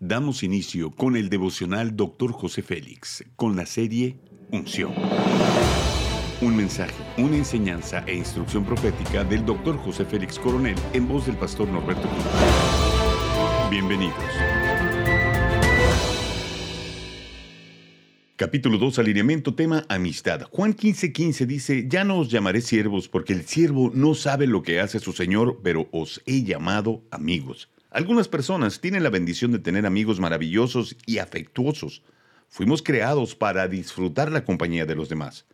Damos inicio con el devocional Dr. José Félix, con la serie Unción. Un mensaje, una enseñanza e instrucción profética del Dr. José Félix Coronel en voz del pastor Norberto Cruz. Bienvenidos. Capítulo 2, alineamiento, tema amistad. Juan 15:15 15 dice, ya no os llamaré siervos porque el siervo no sabe lo que hace su Señor, pero os he llamado amigos. Algunas personas tienen la bendición de tener amigos maravillosos y afectuosos. Fuimos creados para disfrutar la compañía de los demás.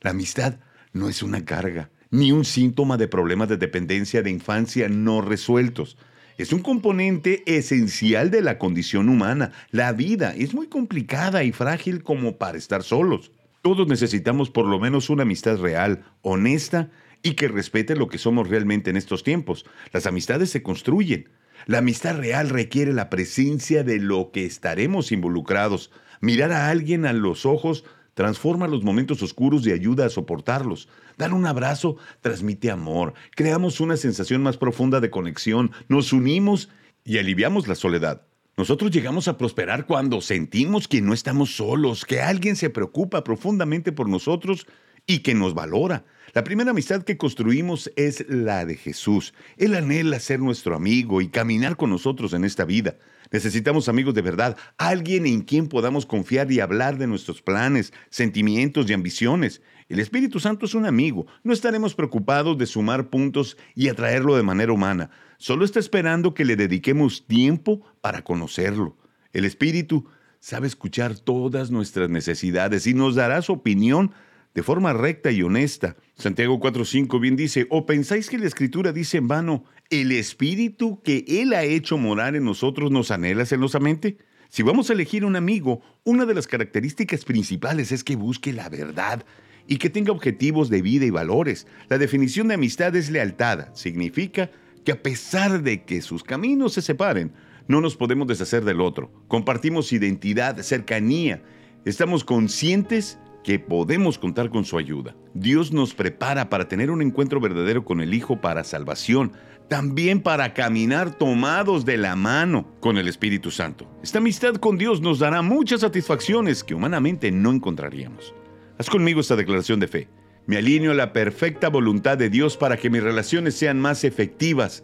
La amistad no es una carga, ni un síntoma de problemas de dependencia de infancia no resueltos. Es un componente esencial de la condición humana. La vida es muy complicada y frágil como para estar solos. Todos necesitamos por lo menos una amistad real, honesta y que respete lo que somos realmente en estos tiempos. Las amistades se construyen. La amistad real requiere la presencia de lo que estaremos involucrados. Mirar a alguien a los ojos transforma los momentos oscuros y ayuda a soportarlos. Dar un abrazo transmite amor, creamos una sensación más profunda de conexión, nos unimos y aliviamos la soledad. Nosotros llegamos a prosperar cuando sentimos que no estamos solos, que alguien se preocupa profundamente por nosotros y que nos valora. La primera amistad que construimos es la de Jesús. Él anhela ser nuestro amigo y caminar con nosotros en esta vida. Necesitamos amigos de verdad, alguien en quien podamos confiar y hablar de nuestros planes, sentimientos y ambiciones. El Espíritu Santo es un amigo. No estaremos preocupados de sumar puntos y atraerlo de manera humana. Solo está esperando que le dediquemos tiempo para conocerlo. El Espíritu sabe escuchar todas nuestras necesidades y nos dará su opinión de forma recta y honesta. Santiago 4.5 bien dice, ¿o pensáis que la Escritura dice en vano, el Espíritu que Él ha hecho morar en nosotros nos anhela celosamente? Si vamos a elegir un amigo, una de las características principales es que busque la verdad y que tenga objetivos de vida y valores. La definición de amistad es lealtad. Significa que a pesar de que sus caminos se separen, no nos podemos deshacer del otro. Compartimos identidad, cercanía. Estamos conscientes que podemos contar con su ayuda. Dios nos prepara para tener un encuentro verdadero con el Hijo para salvación, también para caminar tomados de la mano con el Espíritu Santo. Esta amistad con Dios nos dará muchas satisfacciones que humanamente no encontraríamos. Haz conmigo esta declaración de fe. Me alineo a la perfecta voluntad de Dios para que mis relaciones sean más efectivas.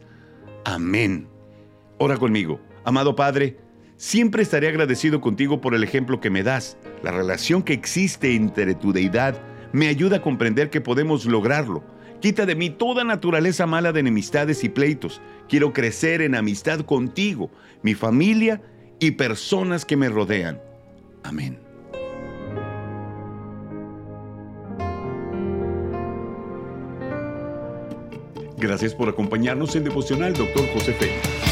Amén. Ora conmigo. Amado Padre, Siempre estaré agradecido contigo por el ejemplo que me das. La relación que existe entre tu deidad me ayuda a comprender que podemos lograrlo. Quita de mí toda naturaleza mala de enemistades y pleitos. Quiero crecer en amistad contigo, mi familia y personas que me rodean. Amén. Gracias por acompañarnos en Devocional, Dr. José Félix.